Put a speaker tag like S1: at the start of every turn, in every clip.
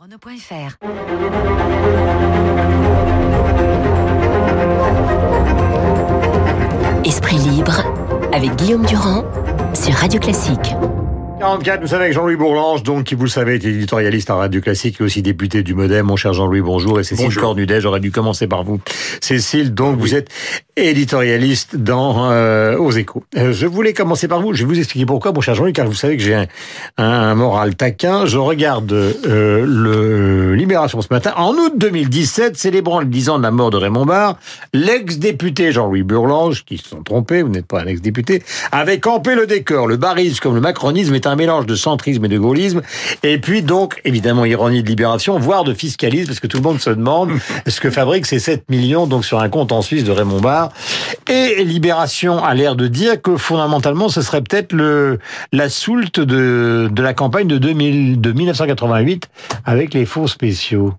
S1: Renault.fr Esprit libre avec Guillaume Durand sur Radio Classique.
S2: 44, nous sommes avec Jean-Louis Bourlange, donc, qui vous le savez, est éditorialiste à Radio Classique et aussi député du Modem. Mon cher Jean-Louis, bonjour. Et Cécile
S3: Bonjour.
S2: Cornudet, j'aurais dû commencer par vous. Cécile, donc, vous êtes éditorialiste dans euh, Aux Échos. Euh, je voulais commencer par vous. Je vais vous expliquer pourquoi, mon cher Jean-Louis, car vous savez que j'ai un, un, moral taquin. Je regarde euh, le Libération ce matin. En août 2017, célébrant le 10 ans de la mort de Raymond Barre, l'ex-député Jean-Louis Bourlange, qui se sont trompés, vous n'êtes pas un ex-député, avait campé le décor. Le barisme comme le macronisme est un mélange de centrisme et de gaullisme. Et puis donc, évidemment, ironie de libération, voire de fiscalisme, parce que tout le monde se demande ce que fabrique ces 7 millions donc sur un compte en Suisse de Raymond Barre. Et Libération a l'air de dire que fondamentalement, ce serait peut-être le la soulte de, de la campagne de, 2000, de 1988 avec les fonds spéciaux.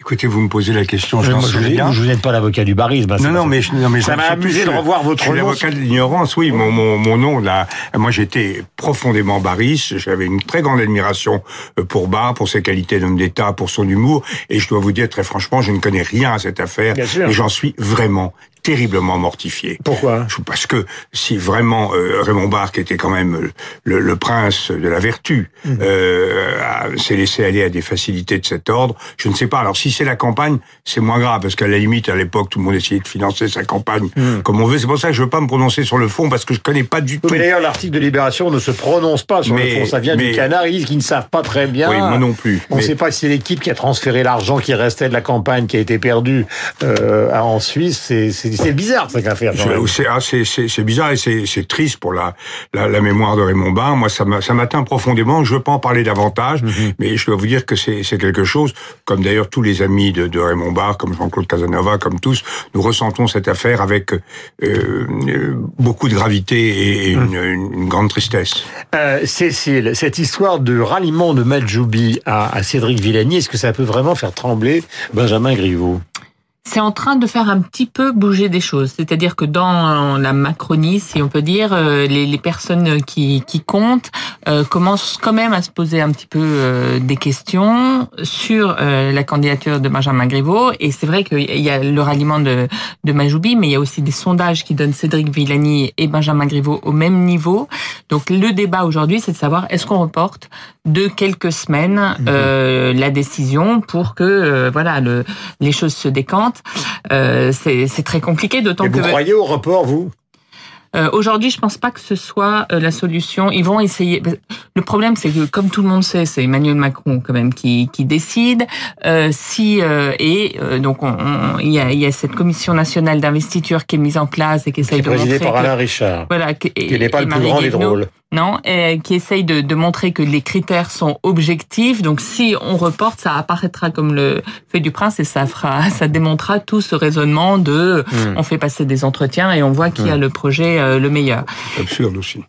S3: Écoutez, vous me posez la question, je
S2: Euh, je, je n'êtes pas l'avocat du barisme.
S3: Non, non, mais, non, mais
S2: Ça m'a amusé de revoir votre
S3: Je suis
S2: nom.
S3: l'avocat de l'ignorance, oui. Mon, mon, mon nom, là, moi j'étais profondément bariste. J'avais une très grande admiration euh, pour Barre, pour ses qualités d'homme d'État, pour son humour. Et je dois vous dire très franchement, je ne connais rien à cette affaire. Et j'en suis vraiment terriblement mortifié.
S2: Pourquoi?
S3: Parce que si vraiment euh, Raymond Barre, qui était quand même le, le prince de la vertu,
S2: Mhm.
S3: euh, s'est laissé aller à des facilités de cet ordre, je ne sais pas. Alors si c'est la campagne, c'est moins grave, parce qu'à la limite, à l'époque, tout le monde essayait de financer sa campagne comme on veut. C'est pour ça que je veux pas me prononcer sur le fond, parce que je connais pas du
S2: Oui,
S3: tout.
S2: mais d'ailleurs, l'article de Libération ne se prononce pas sur
S3: Mais-
S2: le fond. Ça vient du Canaris, qui ne savent pas très bien.
S3: Oui, moi non plus.
S2: On ne
S3: Mais-
S2: sait pas si c'est l'équipe qui a transféré l'argent qui restait de la campagne, qui a été perdu euh, en Suisse. C'est- bizarre, cette affaire.
S3: C'est ah, c'est- bizarre et c'est triste pour la, la, la mémoire de Raymond Barre. Moi, ça m'a- ça m'atteint profondément. Je veux pas en parler davantage,
S2: Mhm.
S3: mais je dois vous dire que c'est quelque chose, comme d'ailleurs tous les amis de, de Raymond Barre, comme Jean-Claude Casanova, comme tous, nous ressentons cette affaire avec euh, euh, beaucoup de gravité et, une, une grande tristesse.
S2: Euh, Cécile, cette histoire de ralliement de Majoubi à, à Cédric Villani, est-ce que ça peut vraiment faire trembler Benjamin Griveaux?
S4: C'est en train de faire un petit peu bouger des choses. C'est-à-dire que dans la Macronie, si on peut dire, euh, les, les personnes qui, qui comptent euh, commencent quand même à se poser un petit peu euh, des questions sur euh, la candidature de Benjamin Griveaux. Et c'est vrai qu'il y a le ralliement de, de Majoubi, mais il y a aussi des sondages qui donnent Cédric Villani et Benjamin Griveaux au même niveau. Donc le débat aujourd'hui, c'est de savoir est-ce qu'on reporte de quelques semaines euh, la décision pour que euh, voilà le, les choses se décantent? Euh, c'est très compliqué, d'autant
S2: Et vous
S4: que
S2: croyez au report, vous?
S4: Euh, aujourd'hui, je pense pas que ce soit euh, la solution. Ils vont essayer. Le problème, c'est que, comme tout le monde sait, c'est Emmanuel Macron quand même qui, qui décide. Euh, si euh, et euh, donc on- on- il y, a, il y a cette commission nationale d'investiture qui est mise en place et qui essaye
S2: Qui est
S4: de montrer
S2: par
S4: que-
S2: Alain Richard,
S4: voilà, qui,
S2: qui n'est pas
S4: et
S2: le plus grand des drôles.
S4: Non, et qui essaye de, de montrer que les critères sont objectifs. Donc, si on reporte, ça apparaîtra comme le fait du prince et ça fera, ça démontrera tout ce raisonnement de,
S2: Hmm.
S4: on fait passer des entretiens et on voit qui a le projet euh, le meilleur.
S3: Absurde aussi.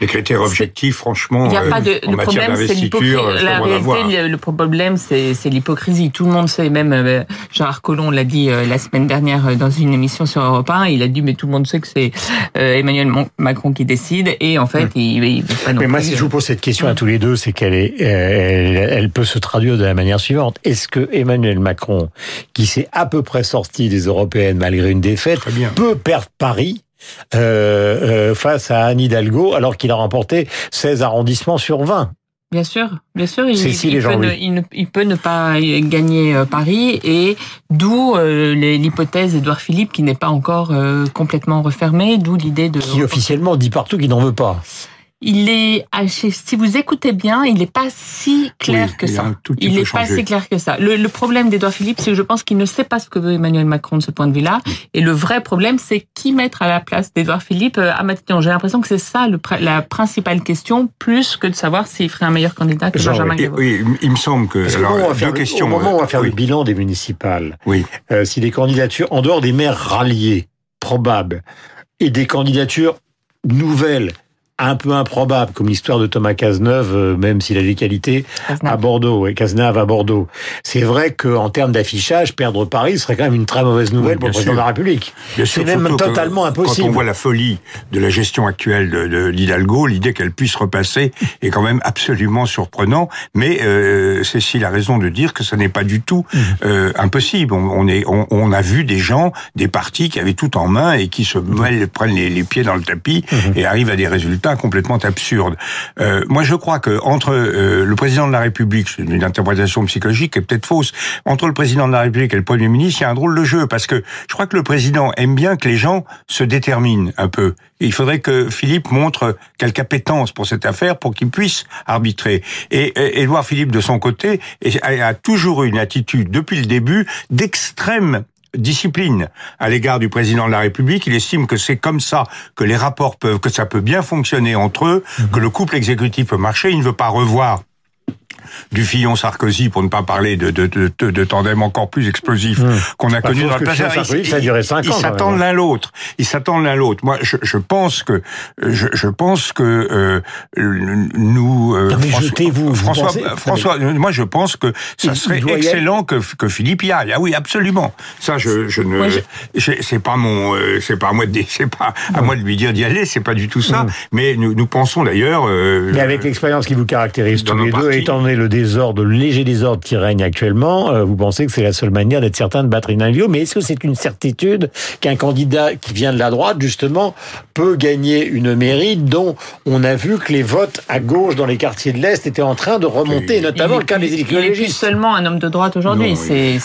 S3: Les critères objectifs, franchement,
S4: Il n'y a
S3: euh,
S4: pas de,
S3: en
S4: le
S3: matière d'investiture, je
S4: La réalité, le, problème, c'est, c'est l'hypocrisie. Tout le monde sait, même euh, Gérard Collomb l'a dit euh, la semaine dernière euh, dans une émission sur Europe 1, il a dit, mais tout le monde sait que c'est euh, Emmanuel Macron qui décide, et en fait, il, il veut pas non.
S2: Mais moi,
S4: plus,
S2: si je
S4: euh,
S2: vous pose cette question à tous les deux, c'est qu'elle est, euh, elle, elle peut se traduire de la manière suivante. Est-ce que Emmanuel Macron, qui s'est à peu près sorti des européennes malgré une défaite,
S3: bien.
S2: peut perdre Paris euh, euh, face à Anne Hidalgo alors qu'il a remporté 16 arrondissements sur 20
S4: Bien sûr, bien sûr, il, peut, ne, il, ne- il peut ne pas gagner euh, Paris et d'où euh, l'hypothèse Édouard Philippe qui n'est pas encore euh, complètement refermée, d'où l'idée de
S2: qui officiellement dit partout qu'il n'en veut pas.
S4: Il est, si vous écoutez bien, il n'est pas si clair
S3: Oui,
S4: que
S3: il
S4: ça. Il n'est pas si clair que ça. Le, le problème d'Edouard Philippe, c'est que je pense qu'il ne sait pas ce que veut Emmanuel Macron de ce point de vue-là. Et le vrai problème, c'est qui mettre à la place d'Edouard Philippe euh, à Matignon. J'ai l'impression que c'est ça le, la principale question, plus que de savoir s'il ferait un meilleur candidat que
S2: Jean,
S4: Benjamin
S3: Et- oui, il me semble que. Alors,
S2: au moment où on va
S3: deux
S2: faire, le-
S3: questions.
S2: au moment où on va
S3: euh,
S2: faire
S3: oui.
S2: le bilan des municipales,
S3: Oui.
S2: euh, si les candidatures, en dehors des maires ralliés, probables, et des candidatures nouvelles, un peu improbable, comme l'histoire de Thomas Cazeneuve, euh, même s'il a des qualités, à Bordeaux, et Cazenave à Bordeaux. C'est vrai qu'en termes d'affichage, perdre Paris serait quand même une très mauvaise nouvelle
S3: Oui,
S2: pour le président
S3: sûr.
S2: de la République. C'est même
S3: que
S2: totalement impossible.
S3: Quand on voit la folie de la gestion actuelle de, de l'Hidalgo, l'idée qu'elle puisse repasser est quand même absolument surprenant. Mais euh, Cécile a raison de dire que ce n'est pas du tout
S2: Mmh.
S3: euh, impossible. On, on est, on, on a vu des gens, des partis qui avaient tout en main et qui se mêlent, prennent les, les pieds dans le tapis
S2: Mmh.
S3: et arrivent à des résultats complètement absurdes. Euh, moi, je crois que entre euh, le président de la République, c'est une interprétation psychologique qui est peut-être fausse, entre le président de la République et le Premier ministre, il y a un drôle de jeu parce que je crois que le président aime bien que les gens se déterminent un peu. Il faudrait que Philippe montre quelque appétence pour cette affaire pour qu'il puisse arbitrer. Et, Édouard Philippe, de son côté, a toujours eu une attitude, depuis le début, d'extrême discipline à l'égard du président de la République. Il estime que c'est comme ça que les rapports peuvent, que ça peut bien fonctionner entre eux, que le couple exécutif peut marcher. Il ne veut pas revoir du Fillon-Sarkozy, pour ne pas parler de, de, de, de, de tandem encore plus explosif qu'on a
S2: Pas
S3: connu dans le passé. Ils-
S2: ça a duré cinq
S3: ils
S2: ans, quand
S3: s'attendent l'un l'autre. Ils s'attendent l'un l'autre. Moi, je, je pense que je, je pense que euh, nous euh,
S2: Non, mais
S3: François,
S2: vous
S3: François,
S2: pensez-
S3: François, moi je pense que ça
S2: Il-
S3: serait
S2: il
S3: excellent que, que Philippe y aille. Ah oui, absolument. Ça, je, je ne,
S4: je-
S3: j'ai- c'est pas mon, euh, c'est pas à moi de, c'est pas à moi de lui dire d'y aller. C'est pas du tout ça. Mais nous, nous pensons d'ailleurs. euh,
S2: Mais avec l'expérience qui vous caractérise
S3: dans
S2: tous
S3: nos
S2: les deux, étant donné le désordre, le léger désordre qui règne actuellement, euh, vous pensez que c'est la seule manière d'être certain de battre Hidalgo. Mais est-ce que c'est une certitude qu'un candidat qui vient de la droite, justement, peut gagner une mairie dont on a vu que les votes à gauche dans les quartiers de l'Est étaient en train de remonter,
S3: Et-
S2: notamment
S4: Il
S2: le cas
S4: est
S2: des
S4: plus- Il est plus
S2: écologistes
S4: seulement un homme de droite aujourd'hui. C'est,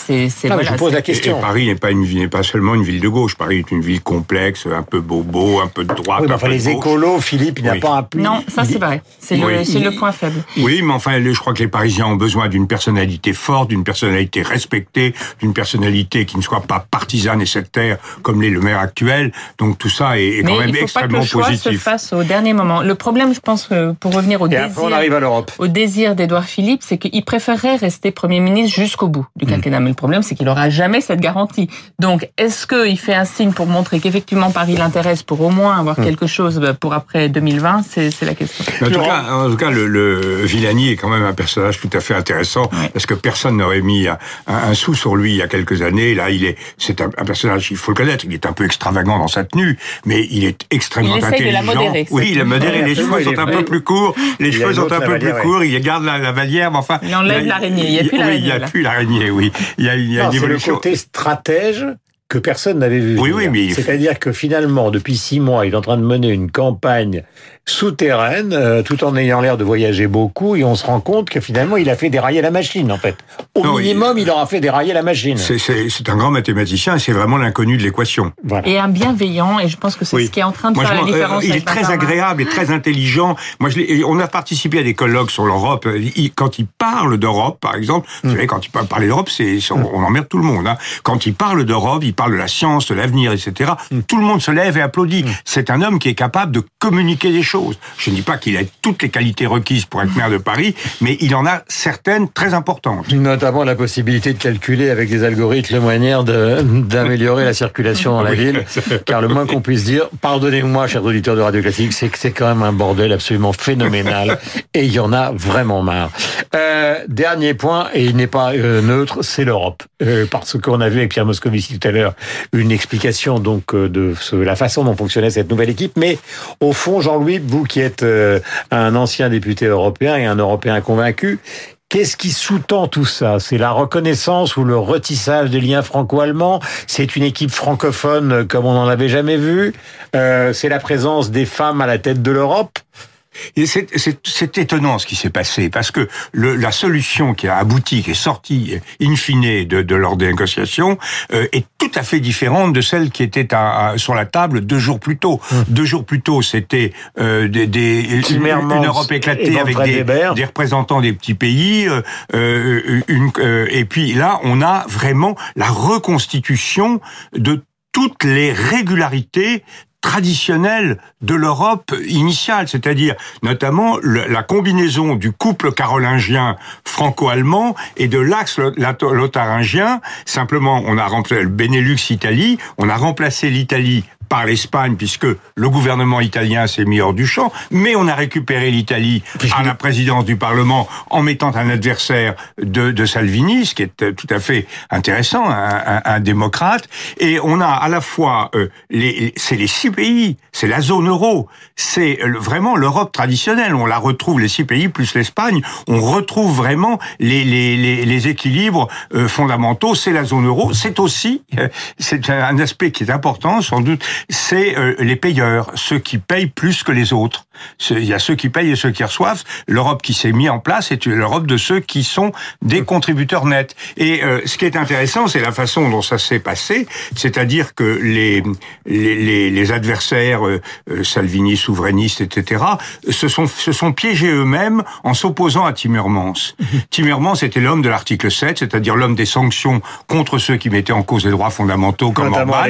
S4: voilà,
S2: je pose la
S3: Et, et
S2: question.
S3: Paris n'est pas une ville, n'est pas seulement une ville de gauche. Paris est une ville complexe, un peu bobo, un peu de droite.
S2: Oui, mais
S3: un
S2: enfin,
S3: peu de
S2: les écolos, Philippe, il n'a
S3: Oui.
S2: pas appuyé.
S4: Non, ça c'est vrai. C'est
S3: Oui.
S4: le, c'est le point faible.
S3: Oui, mais enfin, je crois que les Parisiens ont besoin d'une personnalité forte, d'une personnalité respectée, d'une personnalité qui ne soit pas partisane et sectaire comme l'est le maire actuel. Donc tout ça est, est quand
S4: Mais
S3: même
S4: il faut pas que le
S3: extrêmement
S4: choix se
S3: positif.
S4: fasse au dernier moment. Le problème, je pense, que pour revenir au
S2: Et
S4: désir,
S2: on arrive à l'Europe.
S4: au désir d'Édouard Philippe, c'est qu'il préférerait rester Premier ministre jusqu'au bout du quinquennat. Mais le problème, c'est qu'il n'aura jamais cette garantie. Donc, est-ce qu'il fait un signe pour montrer qu'effectivement Paris l'intéresse pour au moins avoir
S2: Mm.
S4: quelque chose bah, pour après 2020 C'est la question.
S3: En tout cas, en tout cas, le, le Villani est quand même un personnage tout à fait intéressant
S4: Ouais.
S3: parce que personne n'aurait mis un, un- un sou sur lui il y a quelques années. Là, il est, c'est un, un personnage, il faut le connaître. Il est un peu extravagant dans sa tenue, mais il est extrêmement
S4: Il essaye de la
S3: intelligent.
S4: modérer,
S3: oui, il a modéré. Les cheveux sont un peu plus courts. Les cheveux sont un peu plus courts. Il garde la, la valière, mais enfin.
S4: Il enlève l'araignée. Il y a plus
S3: oui,
S4: l'araignée,
S3: Il n'y a plus l'araignée. Oui, il y a, il y a
S2: Non,
S3: une
S2: c'est le
S3: évolution.
S2: côté stratège que personne n'avait vu.
S3: Oui,
S2: venir.
S3: oui, mais il-
S2: C'est-à-dire que finalement, depuis six mois, il est en train de mener une campagne souterraine, euh, tout en ayant l'air de voyager beaucoup, et on se rend compte que finalement, il a fait dérailler la machine, en fait. Au
S3: Non,
S2: minimum, il... aura fait dérailler la machine.
S3: C'est- un grand mathématicien et c'est vraiment l'inconnu de l'équation.
S2: Voilà.
S4: Et un bienveillant, et je pense que c'est
S3: Oui.
S4: ce qui est en train de
S3: Moi,
S4: faire la
S3: m'en- euh,
S4: différence.
S3: il est très agréable et très intelligent. Moi, je on a participé à des colloques sur l'Europe. Quand il parle d'Europe, par exemple,
S2: Mm.
S3: vous savez, quand il parle d'Europe, on emmerde tout le monde. Hein. Quand il parle d'Europe, il parle de la science, de l'avenir, etc.
S2: Mm.
S3: Tout le monde se lève et applaudit. C'est un homme qui est capable de communiquer des choses. Je ne dis pas qu'il a toutes les qualités requises pour être maire de Paris, mais il en a certaines très importantes.
S2: Notamment la possibilité de calculer avec des algorithmes le moyen d'améliorer la circulation dans la
S3: Oui.
S2: ville. Car le moins qu'on puisse dire, pardonnez-moi, chers auditeurs de Radio Classique, c'est que c'est quand même un bordel absolument phénoménal. et il y en a vraiment marre. Euh, dernier point, et il n'est pas euh, neutre, c'est l'Europe. Euh, parce qu'on a vu avec Pierre Moscovici tout à l'heure une explication donc euh, de la façon dont fonctionnait cette nouvelle équipe. Mais au fond, Jean-Louis, vous qui êtes euh, un ancien député européen et un Européen convaincu, Qu'est-ce qui sous-tend tout ça? C'est la reconnaissance ou le retissage des liens franco-allemands? C'est une équipe francophone euh, comme on n'en avait jamais vu? Euh, C'est la présence des femmes à la tête de l'Europe?
S3: C'est- c'est c'est étonnant ce qui s'est passé, parce que le, la solution qui a abouti, qui est sortie in fine de, de lors des négociations, euh, est tout à fait différente de celle qui était à, à- sur la table deux jours plus tôt. Deux jours plus tôt, c'était euh, des, des, une, Europe éclatée avec des, des représentants des petits pays, euh, euh, une, euh, et puis là, on a vraiment la reconstitution de toutes les régularités traditionnelles de l'Europe initiale, c'est-à-dire notamment la combinaison du couple carolingien franco-allemand et de l'axe lotharingien. Simplement, on a remplacé le Benelux-Italie, on a remplacé l'Italie par l'Espagne, puisque le gouvernement italien s'est mis hors du champ, mais on a récupéré l'Italie à la présidence du Parlement en mettant un adversaire de, de Salvini, ce qui est euh, tout à fait intéressant, un, un, démocrate, et on a à la fois, euh, les, c'est les six pays, c'est la zone euro, c'est vraiment l'Europe traditionnelle, on la retrouve, les six pays plus l'Espagne, on retrouve vraiment les, les, les, les équilibres euh, fondamentaux, c'est la zone euro, c'est aussi, c'est un aspect qui est important sans doute, c'est les payeurs, ceux qui payent plus que les autres. Il y a ceux qui payent et ceux qui reçoivent. L'Europe qui s'est mise en place est l'Europe de ceux qui sont des contributeurs nets. Et euh, ce qui est intéressant, c'est la façon dont ça s'est passé, c'est-à-dire que les, les, les adversaires euh, euh, Salvini, souverainistes, etc., se sont, se sont piégés eux-mêmes en s'opposant à Timmermans. Timmermans était l'homme de l'article 7, c'est-à-dire l'homme des sanctions contre ceux qui mettaient en cause les droits fondamentaux comme Orban.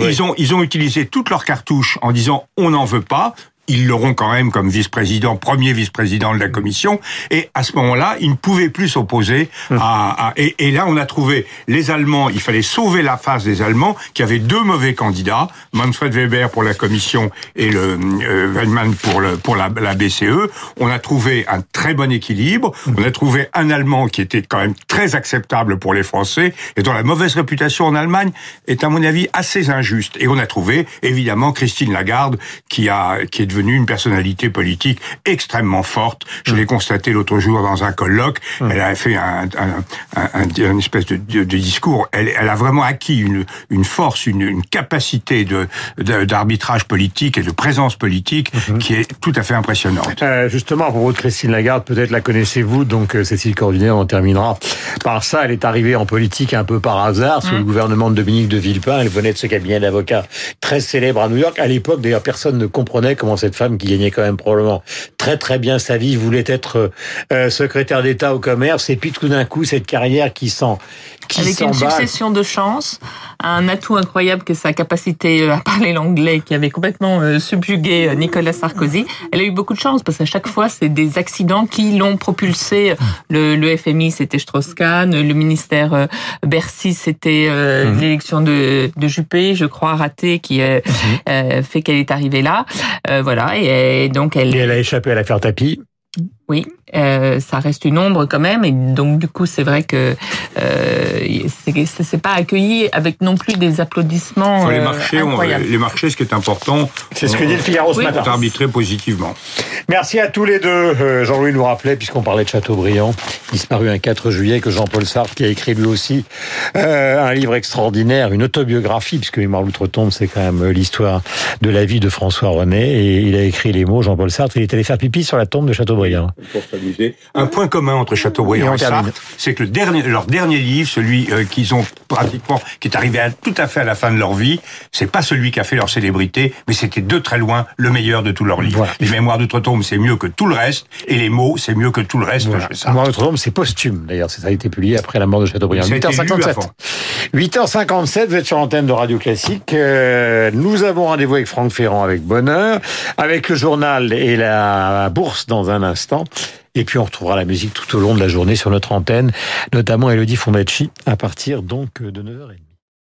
S3: Ils ont, ils ont utilisé toutes leurs cartouches en disant on n'en veut pas, ils l'auront quand même comme vice-président, premier vice-président de la commission. Et à ce moment-là, ils ne pouvaient plus s'opposer hum. à, et, et, là, on a trouvé les Allemands. Il fallait sauver la face des Allemands qui avaient deux mauvais candidats, Manfred Weber pour la commission et le euh, Weinmann pour le pour la, la, BCE. On a trouvé un très bon équilibre. On a trouvé un Allemand qui était quand même très acceptable pour les Français et dont la mauvaise réputation en Allemagne est à mon avis assez injuste. Et on a trouvé évidemment Christine Lagarde qui a qui est devenue une personnalité politique extrêmement forte. Je mmh. l'ai constaté l'autre jour dans un colloque. Mmh. Elle a fait un, un, un, un espèce de, de, de, discours. Elle, elle, a vraiment acquis une, une force, une, une capacité de d'arbitrage politique et de présence politique mmh. qui est tout à fait impressionnante.
S2: Euh, justement, pour votre Christine Lagarde, peut-être la connaissez-vous, donc euh, Cécile Cordinet, on terminera par ça. Elle est arrivée en politique un peu par hasard sous le gouvernement de Dominique de Villepin. Elle venait de ce cabinet d'avocats très célèbre à New York. À l'époque, d'ailleurs, personne ne comprenait comment cette femme qui gagnait quand même probablement très très bien sa vie voulait être euh, secrétaire d'État au commerce et puis tout d'un coup cette carrière qui sent qui
S4: avec une succession de chances, un atout incroyable que sa capacité euh, à parler l'anglais qui avait complètement euh, subjugué Nicolas Sarkozy. Elle a eu beaucoup de chance parce qu'à chaque fois c'est des accidents qui l'ont propulsé. Le, le FMI c'était Strauss-Kahn, le ministère Bercy c'était mhm. l'élection de, de Juppé, je crois raté qui mhm. fait qu'elle est arrivée là. voilà et donc elle.
S2: Et elle a échappé à l'affaire tapis.
S4: Oui, euh, ça reste une ombre quand même, et donc du coup c'est vrai que euh, c'est pas accueilli avec non plus des applaudissements.
S3: les marchés,
S4: euh,
S3: les marchés, ce qui est important,
S2: c'est ce que dit le Figaro ce matin.
S3: arbitrer positivement.
S2: Merci à tous les deux. Euh, Jean-Louis nous rappelait, puisqu'on parlait de Chateaubriand, disparu un 4 juillet, que Jean-Paul Sartre, qui a écrit lui aussi euh, un livre extraordinaire, une autobiographie, puisque Mémoire l'outre-tombe, c'est quand même l'histoire de la vie de François René, et il a écrit les mots, Jean-Paul Sartre, il est allé faire pipi sur la tombe de Chateaubriand.
S3: Un point commun entre Chateaubriand et, Sartre, c'est que le dernier, leur dernier livre, celui euh, qu'ils ont pratiquement, qui est arrivé à, tout à fait à la fin de leur vie, c'est pas celui qui a fait leur célébrité, mais c'était de très loin le meilleur de tous leurs livres. Les Mémoires d'outre-tombe, c'est mieux que tout le reste, et les mots, c'est mieux que tout le reste.
S2: Voilà. Mémoires d'outre-tombe, c'est posthume, d'ailleurs. Ça a été publié après la mort de Chateaubriand. 8h57. 8h57, vous êtes sur l'antenne de Radio Classique. Euh, nous avons rendez-vous avec Franck Ferrand avec bonheur, avec le journal et la bourse dans un instant. Et puis on retrouvera la musique tout au long de la journée sur notre antenne, notamment Elodie Fondacci à partir donc de 9h30.